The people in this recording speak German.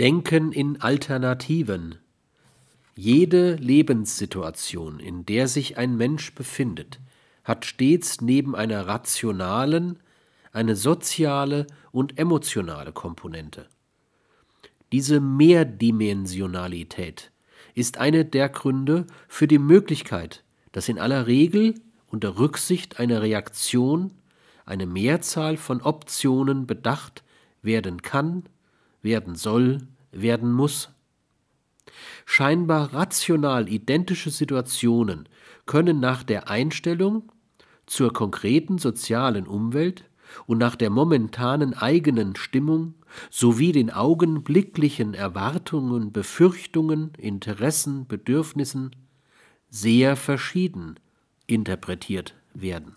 Denken in Alternativen. Jede Lebenssituation, in der sich ein Mensch befindet, hat stets neben einer rationalen eine soziale und emotionale Komponente. Diese Mehrdimensionalität ist eine der Gründe für die Möglichkeit, dass in aller Regel unter Rücksicht einer Reaktion eine Mehrzahl von Optionen bedacht werden kann, werden soll, werden muss. Scheinbar rational identische Situationen können nach der Einstellung zur konkreten sozialen Umwelt und nach der momentanen eigenen Stimmung sowie den augenblicklichen Erwartungen, Befürchtungen, Interessen, Bedürfnissen sehr verschieden interpretiert werden.